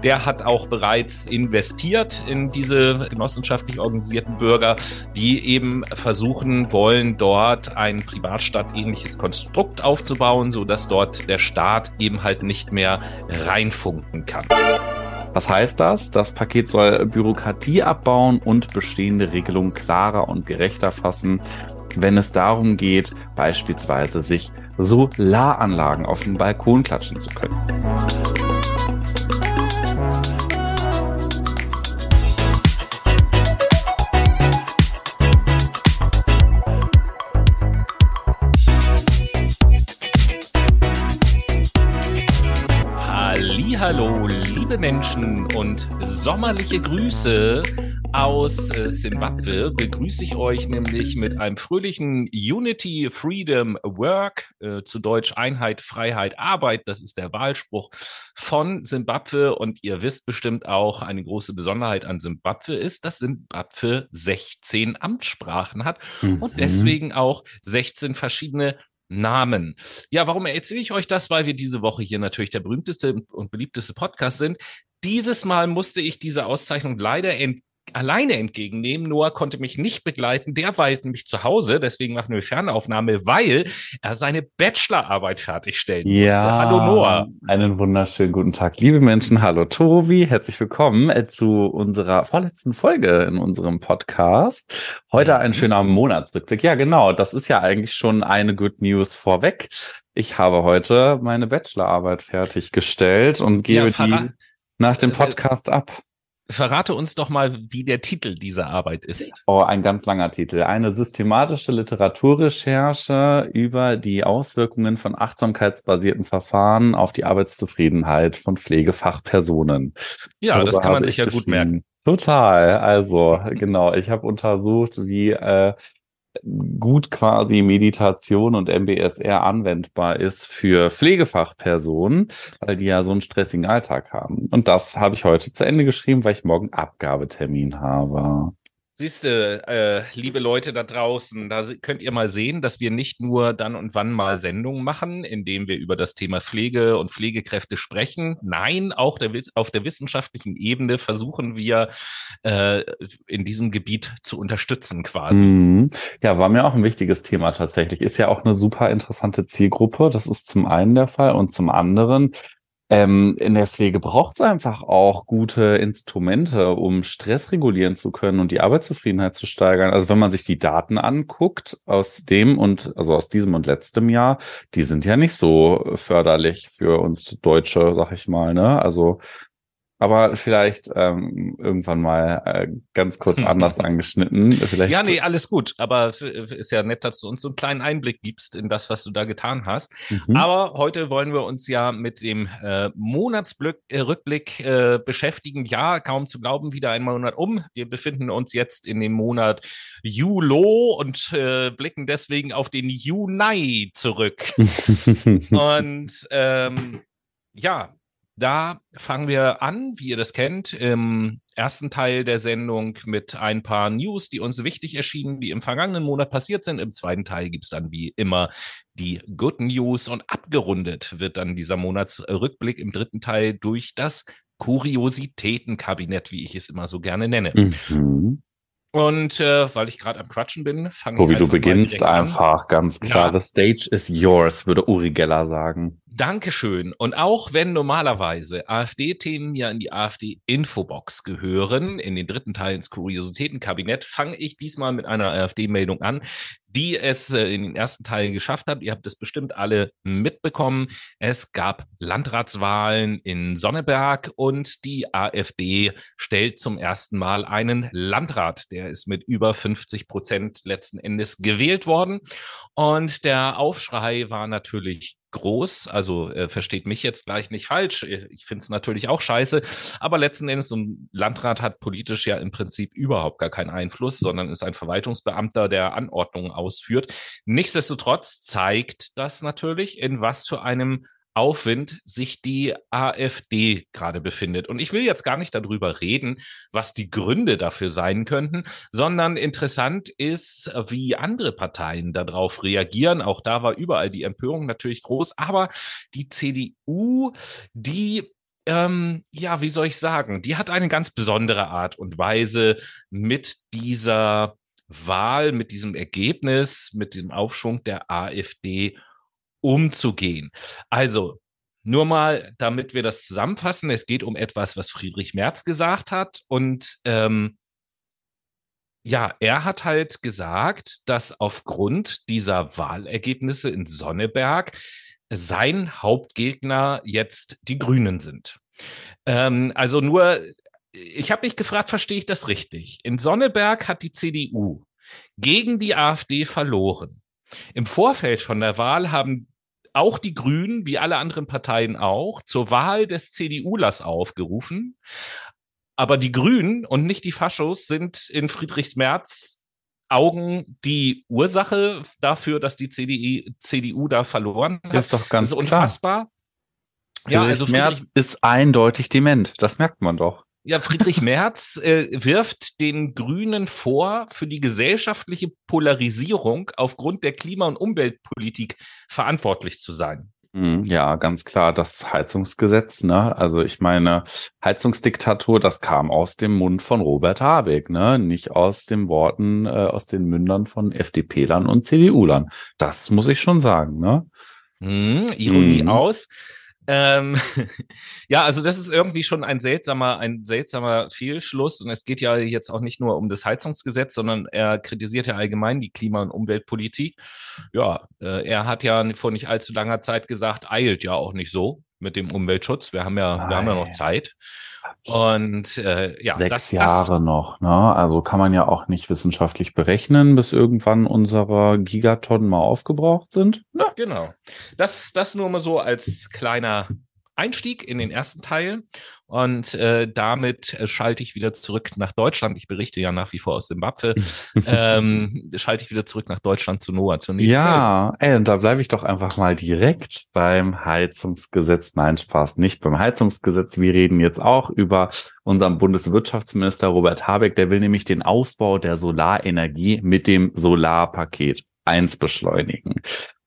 Der hat auch bereits investiert in diese genossenschaftlich organisierten Bürger, die eben versuchen wollen, dort ein Privatstaat-ähnliches Konstrukt aufzubauen, so dass dort der Staat eben halt nicht mehr reinfunken kann. Was heißt das? Das Paket soll Bürokratie abbauen und bestehende Regelungen klarer und gerechter fassen, wenn es darum geht, beispielsweise sich Solaranlagen auf den Balkon klatschen zu können. Liebe Menschen und sommerliche Grüße aus äh, Simbabwe. Begrüße ich euch nämlich mit einem fröhlichen Unity, Freedom, Work, äh, zu Deutsch Einheit, Freiheit, Arbeit. Das ist der Wahlspruch von Simbabwe. Und ihr wisst bestimmt auch, eine große Besonderheit an Simbabwe ist, dass Simbabwe 16 Amtssprachen hat mhm. und deswegen auch 16 verschiedene Namen. Ja, warum erzähle ich euch das? Weil wir diese Woche hier natürlich der berühmteste und beliebteste Podcast sind. Dieses Mal musste ich diese Auszeichnung leider ent alleine entgegennehmen. Noah konnte mich nicht begleiten. Der war nämlich zu Hause. Deswegen machen wir Fernaufnahme, weil er seine Bachelorarbeit fertigstellen ja, musste. Hallo Noah. Einen wunderschönen guten Tag, liebe Menschen. Hallo Tobi. Herzlich willkommen äh, zu unserer vorletzten Folge in unserem Podcast. Heute ein schöner Monatsrückblick. Ja, genau. Das ist ja eigentlich schon eine Good News vorweg. Ich habe heute meine Bachelorarbeit fertiggestellt und gebe ja, die nach dem äh, Podcast ab. Verrate uns doch mal, wie der Titel dieser Arbeit ist. Oh, ein ganz langer Titel. Eine systematische Literaturrecherche über die Auswirkungen von achtsamkeitsbasierten Verfahren auf die Arbeitszufriedenheit von Pflegefachpersonen. Ja, Darüber das kann man sich ja gut merken. Total. Also, genau. Ich habe untersucht, wie äh, gut quasi Meditation und MBSR anwendbar ist für Pflegefachpersonen, weil die ja so einen stressigen Alltag haben. Und das habe ich heute zu Ende geschrieben, weil ich morgen Abgabetermin habe. Siehst du, äh, liebe Leute da draußen, da könnt ihr mal sehen, dass wir nicht nur dann und wann mal Sendungen machen, indem wir über das Thema Pflege und Pflegekräfte sprechen. Nein, auch der, auf der wissenschaftlichen Ebene versuchen wir äh, in diesem Gebiet zu unterstützen quasi. Mhm. Ja, war mir auch ein wichtiges Thema tatsächlich. Ist ja auch eine super interessante Zielgruppe. Das ist zum einen der Fall und zum anderen ähm, in der Pflege braucht es einfach auch gute Instrumente, um Stress regulieren zu können und die Arbeitszufriedenheit zu steigern. Also wenn man sich die Daten anguckt aus dem und also aus diesem und letztem Jahr, die sind ja nicht so förderlich für uns Deutsche, sag ich mal. Ne? Also aber vielleicht ähm, irgendwann mal äh, ganz kurz anders angeschnitten. Vielleicht ja, nee, alles gut. Aber ist ja nett, dass du uns so einen kleinen Einblick gibst in das, was du da getan hast. Mhm. Aber heute wollen wir uns ja mit dem äh, Monatsrückblick äh, beschäftigen. Ja, kaum zu glauben, wieder ein Monat um. Wir befinden uns jetzt in dem Monat Julo und äh, blicken deswegen auf den Juni zurück. und ähm, ja, da fangen wir an, wie ihr das kennt, im ersten Teil der Sendung mit ein paar News, die uns wichtig erschienen, die im vergangenen Monat passiert sind. Im zweiten Teil gibt es dann wie immer die Good News und abgerundet wird dann dieser Monatsrückblick im dritten Teil durch das Kuriositätenkabinett, wie ich es immer so gerne nenne. Mhm. Und äh, weil ich gerade am Quatschen bin, fange ich an. du beginnst einfach, ganz klar. Ja. The stage is yours, würde Uri Geller sagen. Dankeschön. Und auch wenn normalerweise AfD-Themen ja in die AfD-Infobox gehören, in den dritten Teil ins Kuriositätenkabinett, fange ich diesmal mit einer AfD-Meldung an, die es äh, in den ersten Teilen geschafft hat. Ihr habt es bestimmt alle mitbekommen. Es gab Landratswahlen in Sonneberg und die AfD stellt zum ersten Mal einen Landrat. Der ist mit über 50 Prozent letzten Endes gewählt worden. Und der Aufschrei war natürlich groß. Also äh, versteht mich jetzt gleich nicht falsch. Ich finde es natürlich auch scheiße. Aber letzten Endes, so ein Landrat hat politisch ja im Prinzip überhaupt gar keinen Einfluss, sondern ist ein Verwaltungsbeamter, der Anordnungen ausführt. Nichtsdestotrotz zeigt das natürlich, in was für einem Aufwind sich die AfD gerade befindet. Und ich will jetzt gar nicht darüber reden, was die Gründe dafür sein könnten, sondern interessant ist, wie andere Parteien darauf reagieren. Auch da war überall die Empörung natürlich groß, aber die CDU, die ähm, ja, wie soll ich sagen, die hat eine ganz besondere Art und Weise mit dieser Wahl, mit diesem Ergebnis, mit dem Aufschwung der AfD umzugehen. Also, nur mal, damit wir das zusammenfassen, es geht um etwas, was Friedrich Merz gesagt hat. Und ähm, ja, er hat halt gesagt, dass aufgrund dieser Wahlergebnisse in Sonneberg sein Hauptgegner jetzt die Grünen sind. Ähm, also nur, ich habe mich gefragt, verstehe ich das richtig? In Sonneberg hat die CDU gegen die AfD verloren. Im Vorfeld von der Wahl haben auch die Grünen, wie alle anderen Parteien auch, zur Wahl des CDU-Lers aufgerufen. Aber die Grünen und nicht die Faschos sind in Friedrichs Merz Augen die Ursache dafür, dass die CDI, CDU da verloren hat. Ist doch ganz das ist unfassbar. Klar. Ja, also Friedrich Merz ist eindeutig dement. Das merkt man doch. Ja, Friedrich Merz äh, wirft den Grünen vor, für die gesellschaftliche Polarisierung aufgrund der Klima- und Umweltpolitik verantwortlich zu sein. Mhm, ja, ganz klar, das Heizungsgesetz, ne? Also ich meine, Heizungsdiktatur, das kam aus dem Mund von Robert Habeck, ne? Nicht aus den Worten, äh, aus den Mündern von FDP-Lern und CDU-Lern. Das muss ich schon sagen, ne? Mm, Ironie mm. aus. Ähm, ja, also das ist irgendwie schon ein seltsamer, ein seltsamer Fehlschluss. Und es geht ja jetzt auch nicht nur um das Heizungsgesetz, sondern er kritisiert ja allgemein die Klima- und Umweltpolitik. Ja, äh, er hat ja vor nicht allzu langer Zeit gesagt, eilt ja auch nicht so mit dem Umweltschutz. Wir haben ja, wir haben ja noch Zeit. Und äh, ja, sechs das, Jahre das, noch, ne? Also kann man ja auch nicht wissenschaftlich berechnen, bis irgendwann unsere Gigatonnen mal aufgebraucht sind. Ne? Genau. Das, das nur mal so als kleiner Einstieg in den ersten Teil. Und äh, damit äh, schalte ich wieder zurück nach Deutschland. Ich berichte ja nach wie vor aus Zimbabwe. ähm, schalte ich wieder zurück nach Deutschland zu Noah zunächst. Ja, ey, und da bleibe ich doch einfach mal direkt beim Heizungsgesetz. Nein, Spaß, nicht beim Heizungsgesetz. Wir reden jetzt auch über unseren Bundeswirtschaftsminister Robert Habeck. Der will nämlich den Ausbau der Solarenergie mit dem Solarpaket 1 beschleunigen.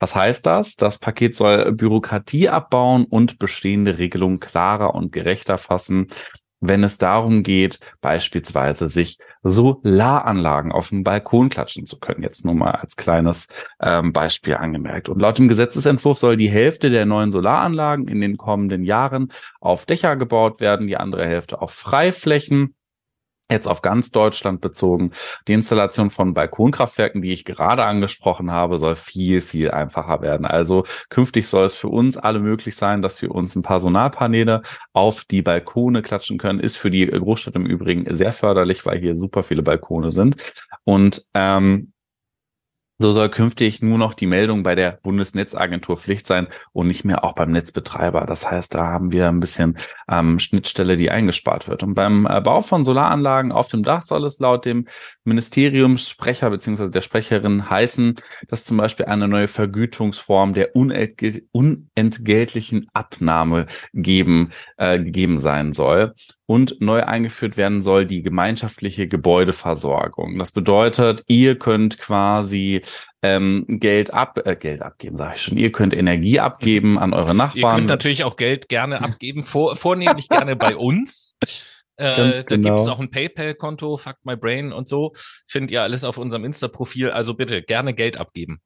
Was heißt das? Das Paket soll Bürokratie abbauen und bestehende Regelungen klarer und gerechter fassen, wenn es darum geht, beispielsweise sich Solaranlagen auf dem Balkon klatschen zu können. Jetzt nur mal als kleines ähm, Beispiel angemerkt. Und laut dem Gesetzesentwurf soll die Hälfte der neuen Solaranlagen in den kommenden Jahren auf Dächer gebaut werden, die andere Hälfte auf Freiflächen jetzt auf ganz Deutschland bezogen. Die Installation von Balkonkraftwerken, die ich gerade angesprochen habe, soll viel, viel einfacher werden. Also künftig soll es für uns alle möglich sein, dass wir uns ein paar Solarpaneele auf die Balkone klatschen können. Ist für die Großstadt im Übrigen sehr förderlich, weil hier super viele Balkone sind. Und ähm, so soll künftig nur noch die Meldung bei der Bundesnetzagentur Pflicht sein und nicht mehr auch beim Netzbetreiber. Das heißt, da haben wir ein bisschen ähm, Schnittstelle, die eingespart wird. Und beim äh, Bau von Solaranlagen auf dem Dach soll es laut dem Ministeriumssprecher bzw. der Sprecherin heißen, dass zum Beispiel eine neue Vergütungsform der unentgeltlichen Abnahme geben, äh, gegeben sein soll und neu eingeführt werden soll die gemeinschaftliche Gebäudeversorgung. Das bedeutet, ihr könnt quasi ähm, Geld ab äh, Geld abgeben, sage ich schon. Ihr könnt Energie abgeben an eure Nachbarn. Ihr könnt natürlich auch Geld gerne abgeben, vor, vornehmlich gerne bei uns. Äh, da genau. gibt es auch ein PayPal-Konto, Fuck My Brain und so. Findet ihr alles auf unserem Insta-Profil. Also bitte gerne Geld abgeben.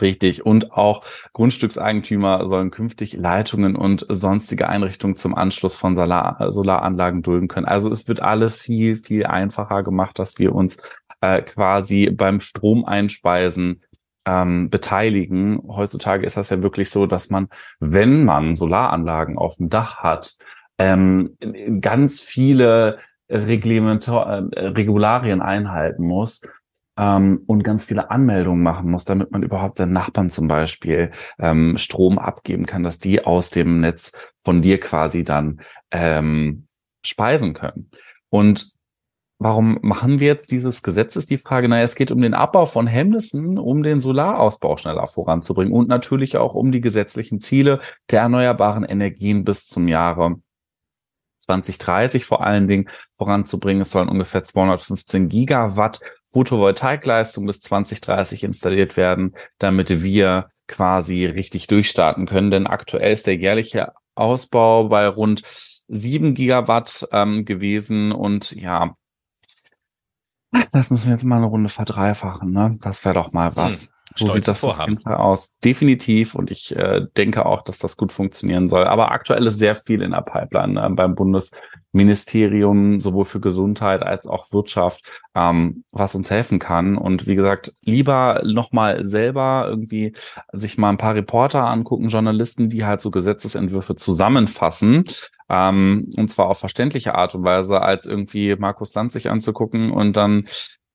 Richtig. Und auch Grundstückseigentümer sollen künftig Leitungen und sonstige Einrichtungen zum Anschluss von Solar Solaranlagen dulden können. Also es wird alles viel, viel einfacher gemacht, dass wir uns äh, quasi beim Stromeinspeisen ähm, beteiligen. Heutzutage ist das ja wirklich so, dass man, wenn man Solaranlagen auf dem Dach hat, ähm, ganz viele Reglementar äh, Regularien einhalten muss ähm, und ganz viele Anmeldungen machen muss, damit man überhaupt seinen Nachbarn zum Beispiel ähm, Strom abgeben kann, dass die aus dem Netz von dir quasi dann ähm, speisen können. Und Warum machen wir jetzt dieses Gesetz, ist die Frage. Naja, es geht um den Abbau von Hemmnissen, um den Solarausbau schneller voranzubringen und natürlich auch um die gesetzlichen Ziele der erneuerbaren Energien bis zum Jahre 2030 vor allen Dingen voranzubringen. Es sollen ungefähr 215 Gigawatt Photovoltaikleistung bis 2030 installiert werden, damit wir quasi richtig durchstarten können. Denn aktuell ist der jährliche Ausbau bei rund 7 Gigawatt ähm, gewesen und ja, das müssen wir jetzt mal eine Runde verdreifachen, ne? Das wäre doch mal was. Hm. So sieht das Vorhaben. auf jeden Fall aus. Definitiv. Und ich äh, denke auch, dass das gut funktionieren soll. Aber aktuell ist sehr viel in der Pipeline äh, beim Bundesministerium, sowohl für Gesundheit als auch Wirtschaft, ähm, was uns helfen kann. Und wie gesagt, lieber nochmal selber irgendwie sich mal ein paar Reporter angucken, Journalisten, die halt so Gesetzesentwürfe zusammenfassen, ähm, und zwar auf verständliche Art und Weise, als irgendwie Markus Lanz sich anzugucken und dann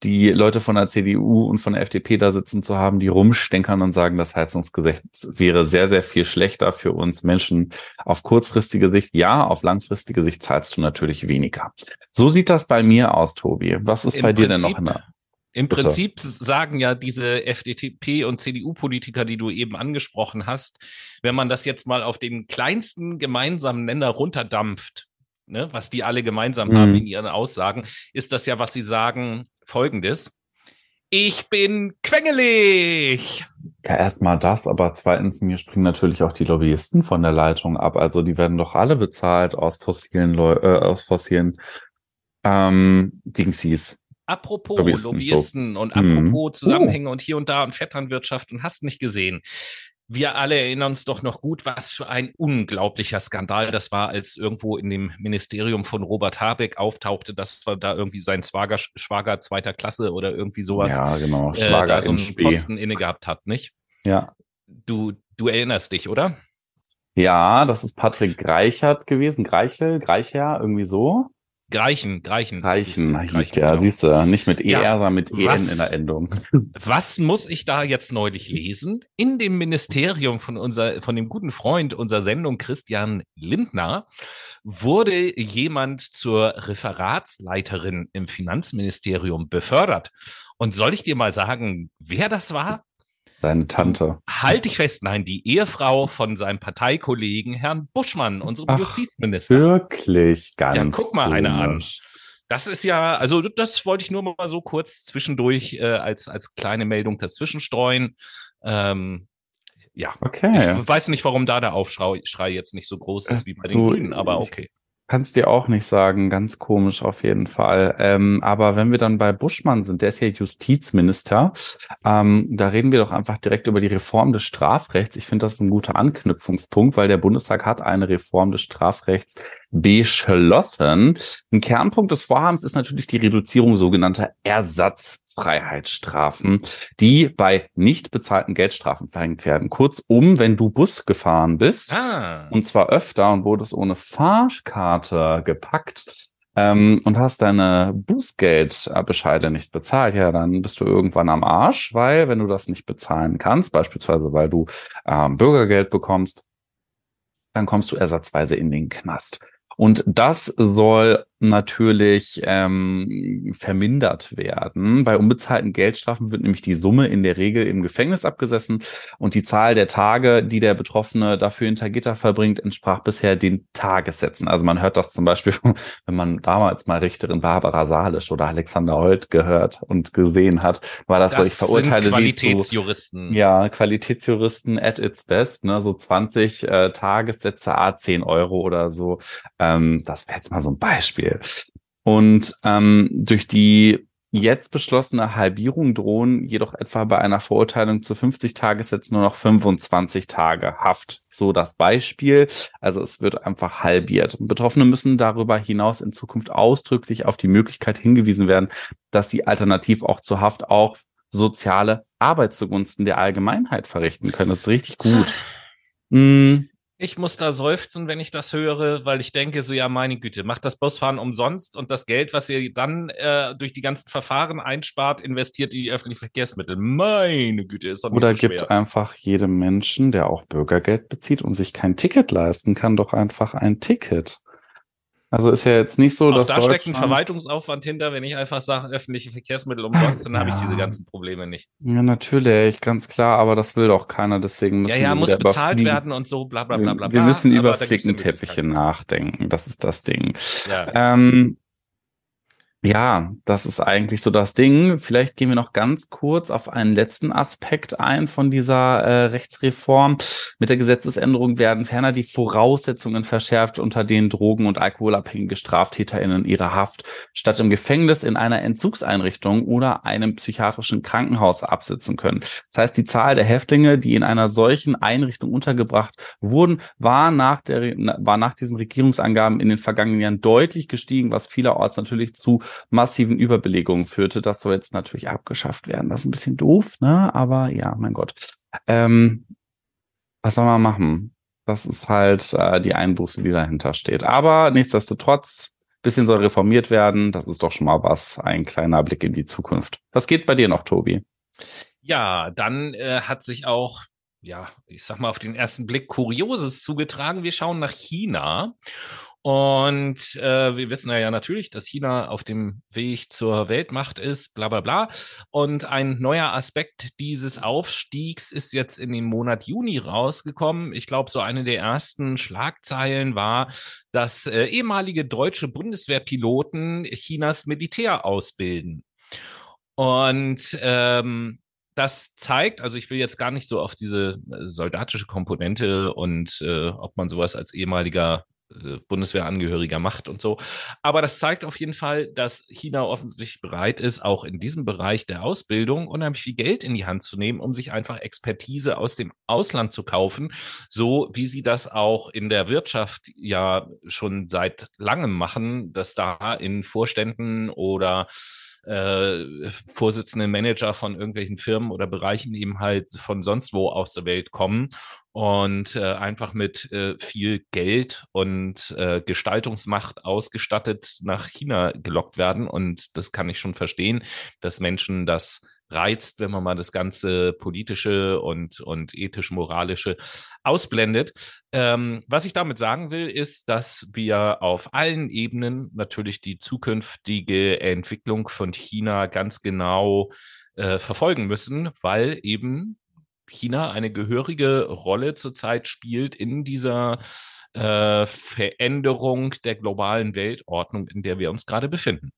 die Leute von der CDU und von der FDP da sitzen zu haben, die rumstenkern und sagen, das Heizungsgesetz wäre sehr, sehr viel schlechter für uns Menschen auf kurzfristige Sicht. Ja, auf langfristige Sicht zahlst du natürlich weniger. So sieht das bei mir aus, Tobi. Was ist Im bei dir Prinzip, denn noch in der im Bitte. Prinzip sagen ja diese FDP und CDU-Politiker, die du eben angesprochen hast, wenn man das jetzt mal auf den kleinsten gemeinsamen Nenner runterdampft, ne, was die alle gemeinsam mhm. haben in ihren Aussagen, ist das ja, was sie sagen, folgendes. Ich bin quengelig. Ja, erstmal das, aber zweitens, mir springen natürlich auch die Lobbyisten von der Leitung ab. Also die werden doch alle bezahlt aus fossilen, Leu äh, aus fossilen ähm, Dingsies. Apropos Lobbyisten, Lobbyisten so. und apropos mhm. Zusammenhänge und hier und da und Vetternwirtschaft und hast nicht gesehen wir alle erinnern uns doch noch gut, was für ein unglaublicher Skandal das war, als irgendwo in dem Ministerium von Robert Habeck auftauchte, dass da irgendwie sein Schwager, Schwager zweiter Klasse oder irgendwie sowas ja, genau. Schwager äh, da so einen Posten inne gehabt hat, nicht? Ja. Du, du erinnerst dich, oder? Ja, das ist Patrick Greichert gewesen. Greichel, Greicher, irgendwie so. Greichen, Greichen. Greichen hieß, hieß der, genau. siehst du, nicht mit ER, ja, sondern mit EN was, in der Endung. Was muss ich da jetzt neulich lesen? In dem Ministerium von unser, von dem guten Freund unserer Sendung Christian Lindner wurde jemand zur Referatsleiterin im Finanzministerium befördert. Und soll ich dir mal sagen, wer das war? Deine Tante. Halt dich fest, nein, die Ehefrau von seinem Parteikollegen Herrn Buschmann, unserem Ach, Justizminister. Wirklich, ganz. Ja, guck mal eine an. Das ist ja, also das wollte ich nur mal so kurz zwischendurch äh, als, als kleine Meldung dazwischen streuen. Ähm, ja, okay. Ich weiß nicht, warum da der Aufschrei jetzt nicht so groß ist wie bei den du, Grünen, aber okay. Kannst dir auch nicht sagen, ganz komisch auf jeden Fall. Ähm, aber wenn wir dann bei Buschmann sind, der ist ja Justizminister, ähm, da reden wir doch einfach direkt über die Reform des Strafrechts. Ich finde das ein guter Anknüpfungspunkt, weil der Bundestag hat eine Reform des Strafrechts beschlossen. Ein Kernpunkt des Vorhabens ist natürlich die Reduzierung sogenannter Ersatzfreiheitsstrafen, die bei nicht bezahlten Geldstrafen verhängt werden. Kurzum, wenn du Bus gefahren bist, ah. und zwar öfter und wurdest ohne Fahrkarte gepackt, ähm, und hast deine Bußgeldbescheide nicht bezahlt, ja, dann bist du irgendwann am Arsch, weil wenn du das nicht bezahlen kannst, beispielsweise weil du ähm, Bürgergeld bekommst, dann kommst du ersatzweise in den Knast. Und das soll natürlich ähm, vermindert werden. Bei unbezahlten Geldstrafen wird nämlich die Summe in der Regel im Gefängnis abgesessen und die Zahl der Tage, die der Betroffene dafür hinter Gitter verbringt, entsprach bisher den Tagessätzen. Also man hört das zum Beispiel, wenn man damals mal Richterin Barbara Salisch oder Alexander Holt gehört und gesehen hat, war das, das ich verurteile sind Qualitätsjuristen. Zu, ja, Qualitätsjuristen at its best, ne, so 20 äh, Tagessätze, a 10 Euro oder so. Ähm, das wäre jetzt mal so ein Beispiel. Und ähm, durch die jetzt beschlossene Halbierung drohen jedoch etwa bei einer Verurteilung zu 50 Tagessätzen nur noch 25 Tage Haft. So das Beispiel. Also es wird einfach halbiert. Betroffene müssen darüber hinaus in Zukunft ausdrücklich auf die Möglichkeit hingewiesen werden, dass sie alternativ auch zur Haft auch soziale Arbeit zugunsten der Allgemeinheit verrichten können. Das ist richtig gut. Mm, ich muss da seufzen, wenn ich das höre, weil ich denke, so ja, meine Güte, macht das Busfahren umsonst und das Geld, was ihr dann äh, durch die ganzen Verfahren einspart, investiert in die öffentlichen Verkehrsmittel. Meine Güte, ist doch nicht Oder so gibt einfach jedem Menschen, der auch Bürgergeld bezieht und sich kein Ticket leisten kann, doch einfach ein Ticket. Also ist ja jetzt nicht so, Auch dass. Da steckt ein Verwaltungsaufwand hinter, wenn ich einfach sage, öffentliche Verkehrsmittel umsonst, dann ja. habe ich diese ganzen Probleme nicht. Ja, natürlich, ganz klar, aber das will doch keiner, deswegen müssen Ja, ja, muss bezahlt werden und so, bla bla bla bla. Wir müssen über Flickenteppiche nachdenken, das ist das Ding. Ja. Ähm, Ja, das ist eigentlich so das Ding. Vielleicht gehen wir noch ganz kurz auf einen letzten Aspekt ein von dieser äh, Rechtsreform. Mit der Gesetzesänderung werden ferner die Voraussetzungen verschärft, unter denen Drogen- und alkoholabhängige StraftäterInnen ihre Haft statt im Gefängnis in einer Entzugseinrichtung oder einem psychiatrischen Krankenhaus absitzen können. Das heißt, die Zahl der Häftlinge, die in einer solchen Einrichtung untergebracht wurden, war nach, der, war nach diesen Regierungsangaben in den vergangenen Jahren deutlich gestiegen, was vielerorts natürlich zu massiven Überbelegungen führte. Das soll jetzt natürlich abgeschafft werden. Das ist ein bisschen doof, ne? Aber ja, mein Gott. Ähm, was soll man machen? Das ist halt äh, die Einbuße, die dahinter steht. Aber nichtsdestotrotz, bisschen soll reformiert werden. Das ist doch schon mal was. Ein kleiner Blick in die Zukunft. Was geht bei dir noch, Tobi? Ja, dann äh, hat sich auch ja, ich sag mal, auf den ersten Blick Kurioses zugetragen. Wir schauen nach China. Und äh, wir wissen ja, natürlich, dass China auf dem Weg zur Weltmacht ist, bla bla bla. Und ein neuer Aspekt dieses Aufstiegs ist jetzt in dem Monat Juni rausgekommen. Ich glaube, so eine der ersten Schlagzeilen war, dass äh, ehemalige deutsche Bundeswehrpiloten Chinas Militär ausbilden. Und ähm, das zeigt, also ich will jetzt gar nicht so auf diese äh, soldatische Komponente und äh, ob man sowas als ehemaliger Bundeswehrangehöriger macht und so. Aber das zeigt auf jeden Fall, dass China offensichtlich bereit ist, auch in diesem Bereich der Ausbildung unheimlich viel Geld in die Hand zu nehmen, um sich einfach Expertise aus dem Ausland zu kaufen, so wie sie das auch in der Wirtschaft ja schon seit langem machen, dass da in Vorständen oder äh, Vorsitzende Manager von irgendwelchen Firmen oder Bereichen eben halt von sonst wo aus der Welt kommen und äh, einfach mit äh, viel Geld und äh, Gestaltungsmacht ausgestattet nach China gelockt werden. Und das kann ich schon verstehen, dass Menschen das reizt, wenn man mal das ganze politische und, und ethisch-moralische ausblendet. Ähm, was ich damit sagen will, ist, dass wir auf allen Ebenen natürlich die zukünftige Entwicklung von China ganz genau äh, verfolgen müssen, weil eben China eine gehörige Rolle zurzeit spielt in dieser äh, Veränderung der globalen Weltordnung, in der wir uns gerade befinden.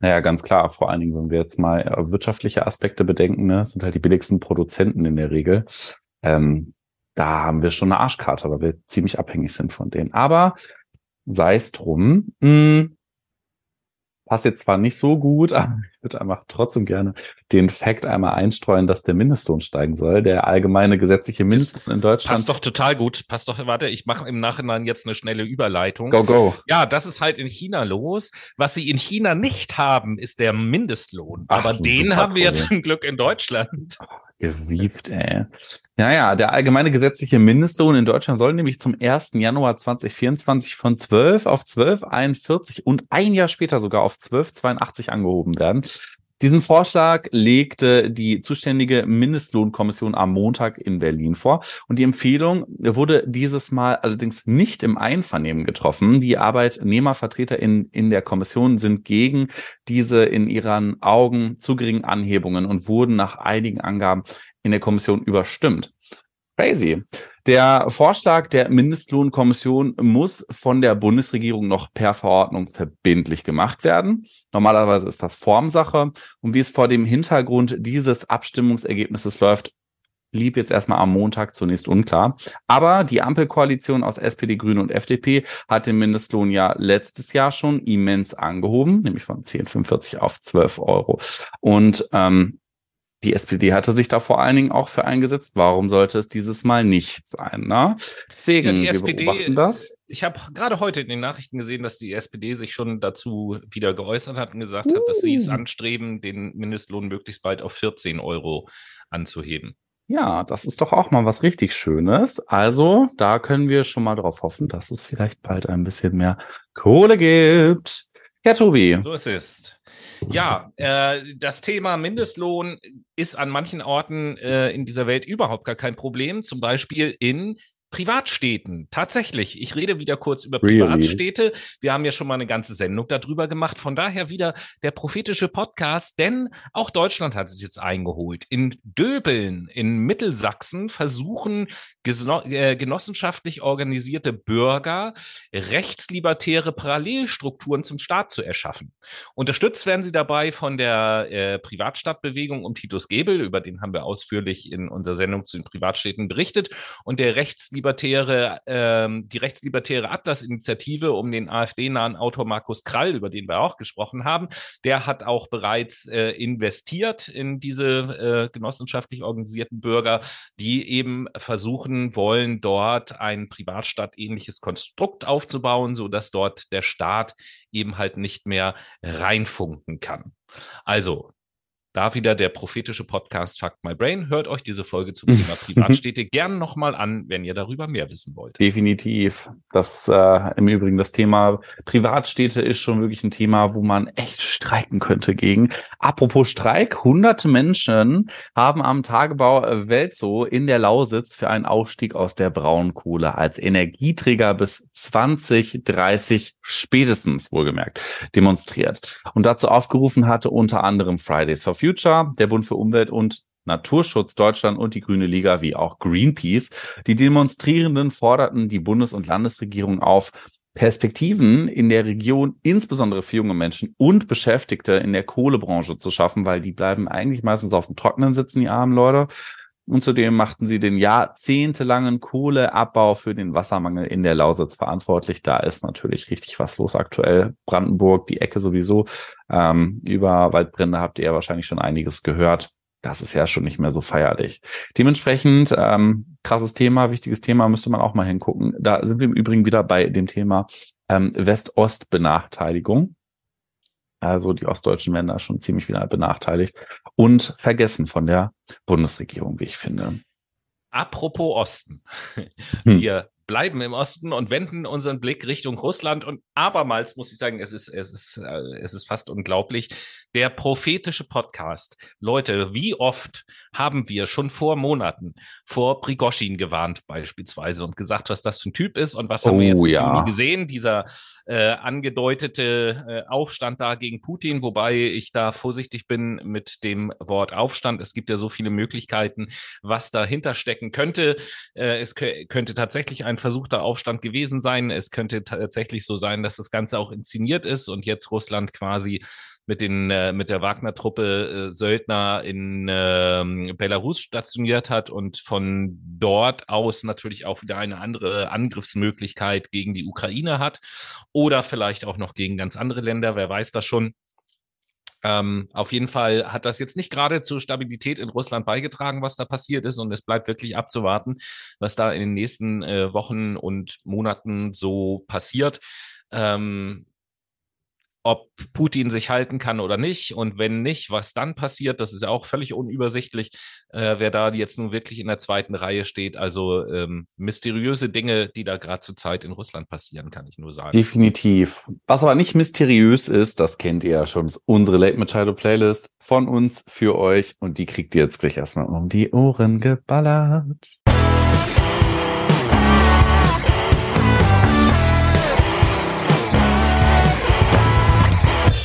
Naja, ganz klar. Vor allen Dingen, wenn wir jetzt mal äh, wirtschaftliche Aspekte bedenken, ne, sind halt die billigsten Produzenten in der Regel. Ähm, da haben wir schon eine Arschkarte, weil wir ziemlich abhängig sind von denen. Aber sei es drum. Mh, hm, passt jetzt zwar nicht so gut, aber würde einfach trotzdem gerne den Fakt einmal einstreuen, dass der Mindestlohn steigen soll. Der allgemeine gesetzliche Mindestlohn in Deutschland. Passt doch total gut. Passt doch, warte, ich mache im Nachhinein jetzt eine schnelle Überleitung. Go, go. Ja, das ist halt in China los. Was sie in China nicht haben, ist der Mindestlohn. Ach, aber den haben wir jetzt zum Glück in Deutschland. Gewieft, ey. Ja, ja, der allgemeine gesetzliche Mindestlohn in Deutschland soll nämlich zum 1. Januar 2024 von 12 auf 12,41 und ein Jahr später sogar auf 12,82 angehoben werden. Diesen Vorschlag legte die zuständige Mindestlohnkommission am Montag in Berlin vor. Und die Empfehlung wurde dieses Mal allerdings nicht im Einvernehmen getroffen. Die Arbeitnehmervertreter in, in der Kommission sind gegen diese in ihren Augen zu geringen Anhebungen und wurden nach einigen Angaben in der Kommission überstimmt. Crazy. Der Vorschlag der Mindestlohnkommission muss von der Bundesregierung noch per Verordnung verbindlich gemacht werden. Normalerweise ist das Formsache. Und wie es vor dem Hintergrund dieses Abstimmungsergebnisses läuft, blieb jetzt erstmal am Montag zunächst unklar. Aber die Ampelkoalition aus SPD, Grüne und FDP hat den Mindestlohn ja letztes Jahr schon immens angehoben, nämlich von 10,45 auf 12 Euro. Und ähm, die SPD hatte sich da vor allen Dingen auch für eingesetzt. Warum sollte es dieses Mal nicht sein? Ne? Deswegen, ja, die wir SPD, beobachten das. Ich habe gerade heute in den Nachrichten gesehen, dass die SPD sich schon dazu wieder geäußert hat und gesagt uh. hat, dass sie es uh. anstreben, den Mindestlohn möglichst bald auf 14 Euro anzuheben. Ja, das ist doch auch mal was richtig Schönes. Also, da können wir schon mal darauf hoffen, dass es vielleicht bald ein bisschen mehr Kohle gibt. Ja, Tobi. So ist es. Ja, äh, das Thema Mindestlohn ist an manchen Orten äh, in dieser Welt überhaupt gar kein Problem. Zum Beispiel in Privatstädten. Tatsächlich. Ich rede wieder kurz über Really? Privatstädte. Wir haben ja schon mal eine ganze Sendung darüber gemacht. Von daher wieder der prophetische Podcast, denn auch Deutschland hat es jetzt eingeholt. In Döbeln in Mittelsachsen versuchen äh, genossenschaftlich organisierte Bürger rechtslibertäre Parallelstrukturen zum Staat zu erschaffen. Unterstützt werden sie dabei von der äh, Privatstadtbewegung um Titus Gebel, über den haben wir ausführlich in unserer Sendung zu den Privatstädten berichtet, und der rechtslibertäre, ähm, die rechtslibertäre Atlas-Initiative um den AfD-nahen Autor Markus Krall, über den wir auch gesprochen haben, der hat auch bereits äh, investiert in diese äh, genossenschaftlich organisierten Bürger, die eben versuchen wollen, dort ein Privatstadt-ähnliches Konstrukt aufzubauen, so dass dort der Staat eben halt nicht mehr reinfunken kann. Also, da wieder der prophetische Podcast Fuck My Brain. Hört euch diese Folge zum Thema Privatstädte gern nochmal an, wenn ihr darüber mehr wissen wollt. Definitiv. Das äh, im Übrigen das Thema Privatstädte ist schon wirklich ein Thema, wo man echt streiken könnte gegen. Apropos Streik, hunderte Menschen haben am Tagebau äh, Weltso in der Lausitz für einen Ausstieg aus der Braunkohle als Energieträger bis 2030 spätestens wohlgemerkt demonstriert. Und dazu aufgerufen hatte unter anderem Fridays for Future, der Bund für Umwelt und Naturschutz Deutschland und die Grüne Liga wie auch Greenpeace. Die Demonstrierenden forderten die Bundes- und Landesregierung auf, Perspektiven in der Region, insbesondere für junge Menschen und Beschäftigte in der Kohlebranche zu schaffen, weil die bleiben eigentlich meistens auf dem Trockenen sitzen, die armen Leute. Und zudem machten sie den jahrzehntelangen Kohleabbau für den Wassermangel in der Lausitz verantwortlich. Da ist natürlich richtig was los aktuell. Brandenburg, die Ecke sowieso. Ähm, über Waldbrände habt ihr wahrscheinlich schon einiges gehört. Das ist ja schon nicht mehr so feierlich. Dementsprechend ähm, krasses Thema, wichtiges Thema, müsste man auch mal hingucken. Da sind wir im Übrigen wieder bei dem Thema ähm, West-Ost-Benachteiligung. Also die Ostdeutschen werden da schon ziemlich wieder benachteiligt und vergessen von der Bundesregierung, wie ich finde. Apropos Osten. Hm. Wir bleiben im Osten und wenden unseren Blick Richtung Russland. Und abermals muss ich sagen, es ist, es ist, äh, es ist fast unglaublich. Der prophetische Podcast. Leute, wie oft haben wir schon vor Monaten vor Prigoschin gewarnt, beispielsweise, und gesagt, was das für ein Typ ist und was haben wir Oh, jetzt im ja. Gesehen? Dieser äh, angedeutete äh, Aufstand da gegen Putin, wobei ich da vorsichtig bin mit dem Wort Aufstand. Es gibt ja so viele Möglichkeiten, was dahinter stecken könnte. Äh, es kö- könnte tatsächlich ein versuchter Aufstand gewesen sein. Es könnte tatsächlich so sein, dass das Ganze auch inszeniert ist und jetzt Russland quasi mit den äh, mit der Wagner-Truppe äh, Söldner in ähm, Belarus stationiert hat und von dort aus natürlich auch wieder eine andere Angriffsmöglichkeit gegen die Ukraine hat oder vielleicht auch noch gegen ganz andere Länder. Wer weiß das schon? Ähm, auf jeden Fall hat das jetzt nicht gerade zur Stabilität in Russland beigetragen, was da passiert ist. Und es bleibt wirklich abzuwarten, was da in den nächsten äh, Wochen und Monaten so passiert. Ähm, ob Putin sich halten kann oder nicht. Und wenn nicht, was dann passiert, das ist ja auch völlig unübersichtlich, äh, wer da jetzt nun wirklich in der zweiten Reihe steht. Also ähm, mysteriöse Dinge, die da gerade zur Zeit in Russland passieren, kann ich nur sagen. Definitiv. Was aber nicht mysteriös ist, das kennt ihr ja schon, unsere Late Machado Playlist von uns für euch und die kriegt ihr jetzt gleich erstmal um die Ohren geballert.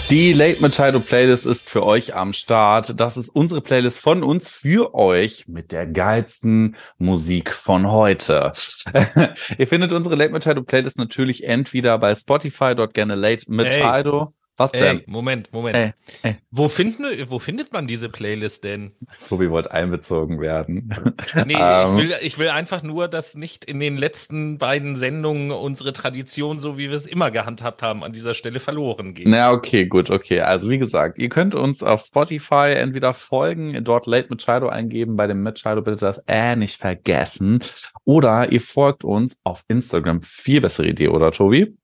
Die Late Machado Playlist ist für euch am Start. Das ist unsere Playlist von uns für euch mit der geilsten Musik von heute. Ihr findet unsere Late Machado Playlist natürlich entweder bei Spotify, dort gerne Late Machado. Was denn? Ey, Moment, Moment. Ey, ey. Wo, finden, wo findet man diese Playlist denn? Tobi wollte einbezogen werden. Nee, Ähm. ich, will, ich will einfach nur, dass nicht in den letzten beiden Sendungen unsere Tradition, so wie wir es immer gehandhabt haben, an dieser Stelle verloren geht. Na, okay, gut, okay. Also wie gesagt, ihr könnt uns auf Spotify entweder folgen, dort Late Machado eingeben, bei dem Machado bitte das äh nicht vergessen. Oder ihr folgt uns auf Instagram. Viel bessere Idee, oder Tobi?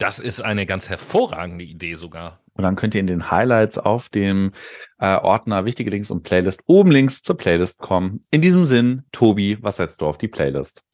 Das ist eine ganz hervorragende Idee sogar. Und dann könnt ihr in den Highlights auf dem äh, Ordner Wichtige Links und Playlist oben links zur Playlist kommen. In diesem Sinn, Tobi, was setzt du auf die Playlist?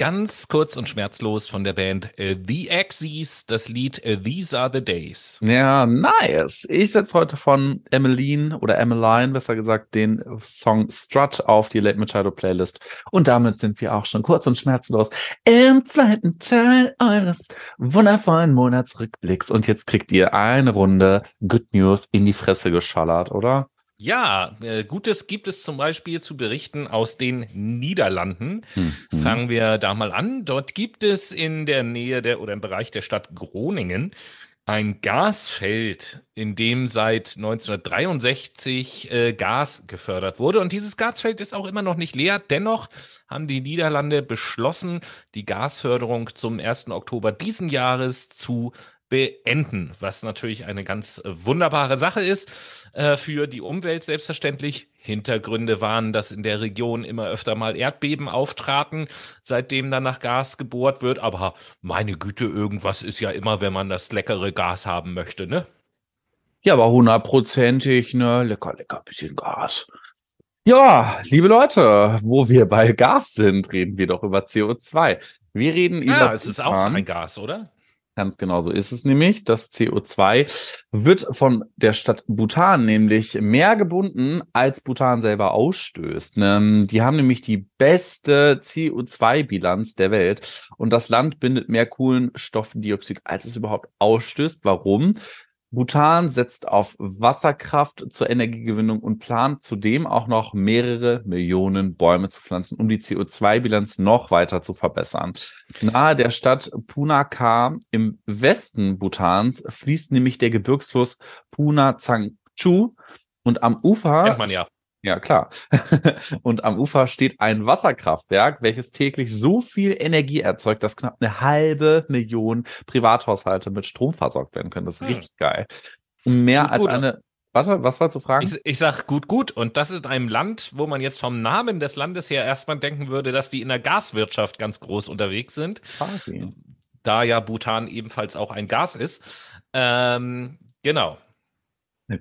Ganz kurz und schmerzlos von der Band äh, The Axis, das Lied äh, These Are the Days. Ja, nice. Ich setze heute von Emmeline oder Emmeline, besser gesagt, den Song Strut auf die Late Machado Playlist. Und damit sind wir auch schon kurz und schmerzlos im zweiten Teil eures wundervollen Monatsrückblicks. Und jetzt kriegt ihr eine Runde Good News in die Fresse geschallert, oder? Ja, äh, Gutes gibt es zum Beispiel zu berichten aus den Niederlanden. Mhm. Fangen wir da mal an. Dort gibt es in der Nähe der oder im Bereich der Stadt Groningen ein Gasfeld, in dem seit 1963 äh, Gas gefördert wurde. Und dieses Gasfeld ist auch immer noch nicht leer. Dennoch haben die Niederlande beschlossen, die Gasförderung zum 1. Oktober diesen Jahres zu beenden, was natürlich eine ganz äh, wunderbare Sache ist äh, für die Umwelt selbstverständlich. Hintergründe waren, dass in der Region immer öfter mal Erdbeben auftraten, seitdem dann nach Gas gebohrt wird. Aber meine Güte, irgendwas ist ja immer, wenn man das leckere Gas haben möchte, ne? Ja, aber hundertprozentig, ne? Lecker, lecker, bisschen Gas. Ja, liebe Leute, wo wir bei Gas sind, reden wir doch über CO2. Wir reden ja, über. Ja, es ist auch ein Gas, oder? Ganz genau so ist es nämlich. Das CO2 wird von der Stadt Bhutan nämlich mehr gebunden, als Bhutan selber ausstößt. Ähm, die haben nämlich die beste CO2-Bilanz der Welt und das Land bindet mehr Kohlenstoffdioxid, als es überhaupt ausstößt. Warum? Bhutan setzt auf Wasserkraft zur Energiegewinnung und plant zudem auch noch mehrere Millionen Bäume zu pflanzen, um die CO2-Bilanz noch weiter zu verbessern. Nahe der Stadt Punakha im Westen Bhutans fließt nämlich der Gebirgsfluss Puna Changchu und am Ufer ja. Ja, klar. und am Ufer steht ein Wasserkraftwerk, welches täglich so viel Energie erzeugt, dass knapp eine halbe Million Privathaushalte mit Strom versorgt werden können. Das ist hm. richtig geil. Mehr gut, als gut. eine. Warte, was war zu fragen? Ich, ich sag gut, gut. Und das ist einem Land, wo man jetzt vom Namen des Landes her erstmal denken würde, dass die in der Gaswirtschaft ganz groß unterwegs sind. Quasi. Da ja Bhutan ebenfalls auch ein Gas ist. Ähm, genau.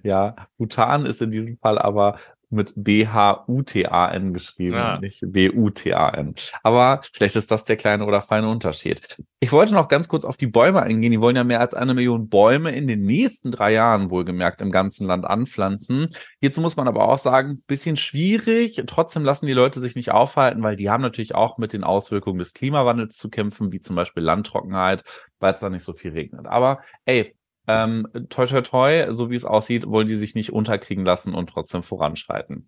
Ja, Bhutan ist in diesem Fall aber mit B-H-U-T-A-N geschrieben, ja. nicht B-U-T-A-N. Aber vielleicht ist das der kleine oder feine Unterschied. Ich wollte noch ganz kurz auf die Bäume eingehen. Die wollen ja mehr als eine Million Bäume in den nächsten drei Jahren wohlgemerkt im ganzen Land anpflanzen. Hierzu muss man aber auch sagen, bisschen schwierig. Trotzdem lassen die Leute sich nicht aufhalten, weil die haben natürlich auch mit den Auswirkungen des Klimawandels zu kämpfen, wie zum Beispiel Landtrockenheit, weil es da nicht so viel regnet. Aber ey, ähm, toi, toi, toi, so wie es aussieht, wollen die sich nicht unterkriegen lassen und trotzdem voranschreiten.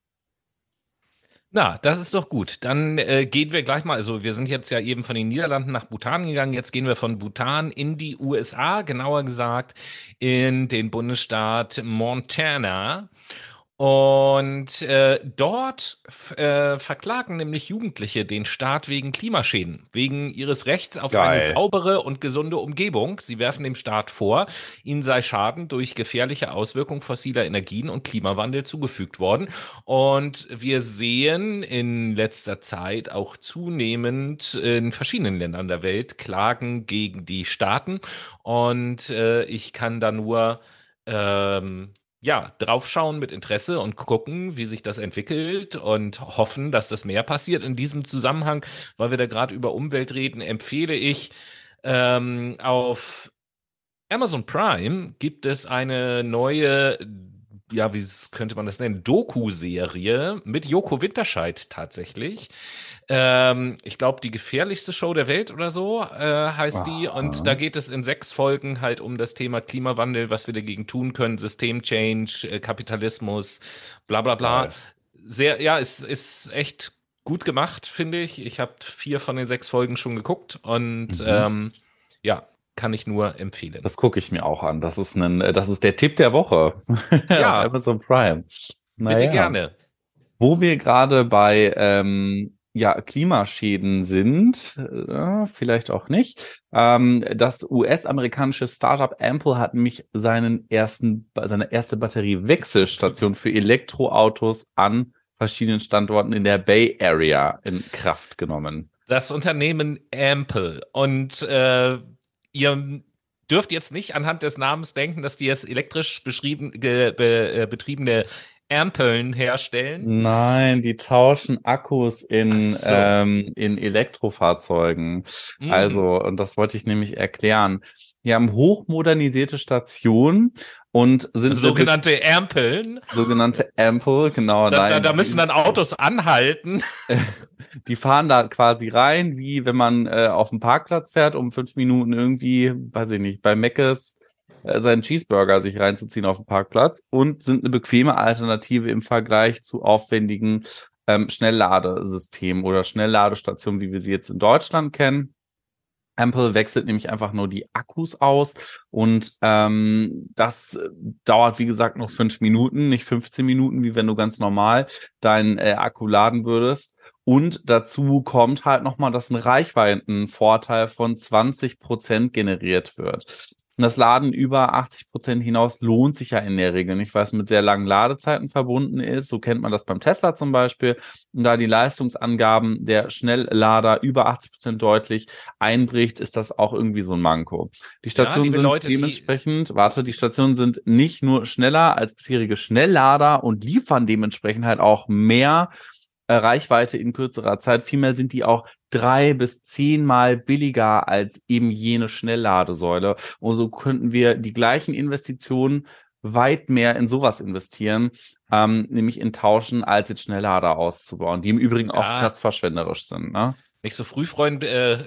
Na, das ist doch gut. Dann äh, gehen wir gleich mal, also wir sind jetzt ja eben von den Niederlanden nach Bhutan gegangen, jetzt gehen wir von Bhutan in die USA, genauer gesagt in den Bundesstaat Montana. Und äh, dort äh, verklagen nämlich Jugendliche den Staat wegen Klimaschäden, wegen ihres Rechts auf Geil. eine saubere und gesunde Umgebung. Sie werfen dem Staat vor, ihnen sei Schaden durch gefährliche Auswirkungen fossiler Energien und Klimawandel zugefügt worden. Und wir sehen in letzter Zeit auch zunehmend in verschiedenen Ländern der Welt Klagen gegen die Staaten. Und äh, ich kann da nur ähm, ja, draufschauen mit Interesse und gucken, wie sich das entwickelt und hoffen, dass das mehr passiert. In diesem Zusammenhang, weil wir da gerade über Umwelt reden, empfehle ich ähm, auf Amazon Prime gibt es eine neue ja, wie könnte man das nennen, Doku-Serie mit Joko Winterscheid tatsächlich. Ähm, ich glaube, die gefährlichste Show der Welt oder so äh, heißt die. Und da geht es in sechs Folgen halt um das Thema Klimawandel, was wir dagegen tun können, Systemchange, äh, Kapitalismus, bla bla bla. Ja. Sehr, ja, ist, ist echt gut gemacht, finde ich. Ich habe vier von den sechs Folgen schon geguckt und mhm. ähm, ja, kann ich nur empfehlen. Das gucke ich mir auch an. Das ist ein, äh, das ist der Tipp der Woche. Ja. Amazon Prime. Naja. Bitte gerne. Wo wir gerade bei ähm, ja, Klimaschäden sind, äh, vielleicht auch nicht. Ähm, das US-amerikanische Startup Ample hat nämlich seinen ersten, seine erste Batteriewechselstation für Elektroautos an verschiedenen Standorten in der Bay Area in Kraft genommen. Das Unternehmen Ample. Und äh, ihr dürft jetzt nicht anhand des Namens denken, dass die das elektrisch beschrieben, ge, be, äh, betriebene Ampeln herstellen? Nein, die tauschen Akkus in, so. ähm, in Elektrofahrzeugen. Mm. Also, und das wollte ich nämlich erklären. Wir haben hochmodernisierte Stationen und sind sogenannte Ampeln. Sogenannte Ampel, genau. Da, da, da, müssen dann Autos anhalten. Die fahren da quasi rein, wie wenn man äh, auf dem Parkplatz fährt, um fünf Minuten irgendwie, weiß ich nicht, bei Meckes äh, seinen Cheeseburger sich reinzuziehen auf dem Parkplatz und sind eine bequeme Alternative im Vergleich zu aufwendigen ähm, Schnellladesystemen oder Schnellladestationen, wie wir sie jetzt in Deutschland kennen. Ample wechselt nämlich einfach nur die Akkus aus und ähm, das dauert, wie gesagt, noch fünf Minuten, nicht 15 Minuten, wie wenn du ganz normal deinen äh, Akku laden würdest. Und dazu kommt halt nochmal, dass ein Reichweitenvorteil von 20 Prozent generiert wird. Und das Laden über 80 Prozent hinaus lohnt sich ja in der Regel nicht, weil es mit sehr langen Ladezeiten verbunden ist. So kennt man das beim Tesla zum Beispiel. Und da die Leistungsangaben der Schnelllader über 80 Prozent deutlich einbricht, ist das auch irgendwie so ein Manko. Die Stationen ja, sind Leute, dementsprechend, die warte, die Stationen sind nicht nur schneller als bisherige Schnelllader und liefern dementsprechend halt auch mehr äh, Reichweite in kürzerer Zeit. Vielmehr sind die auch drei bis zehnmal billiger als eben jene Schnellladesäule. Und so könnten wir die gleichen Investitionen weit mehr in sowas investieren, ähm, nämlich in Tauschen, als jetzt Schnelllader auszubauen, die im Übrigen auch ja. platzverschwenderisch sind. Ne? Nicht so früh, Freund, äh,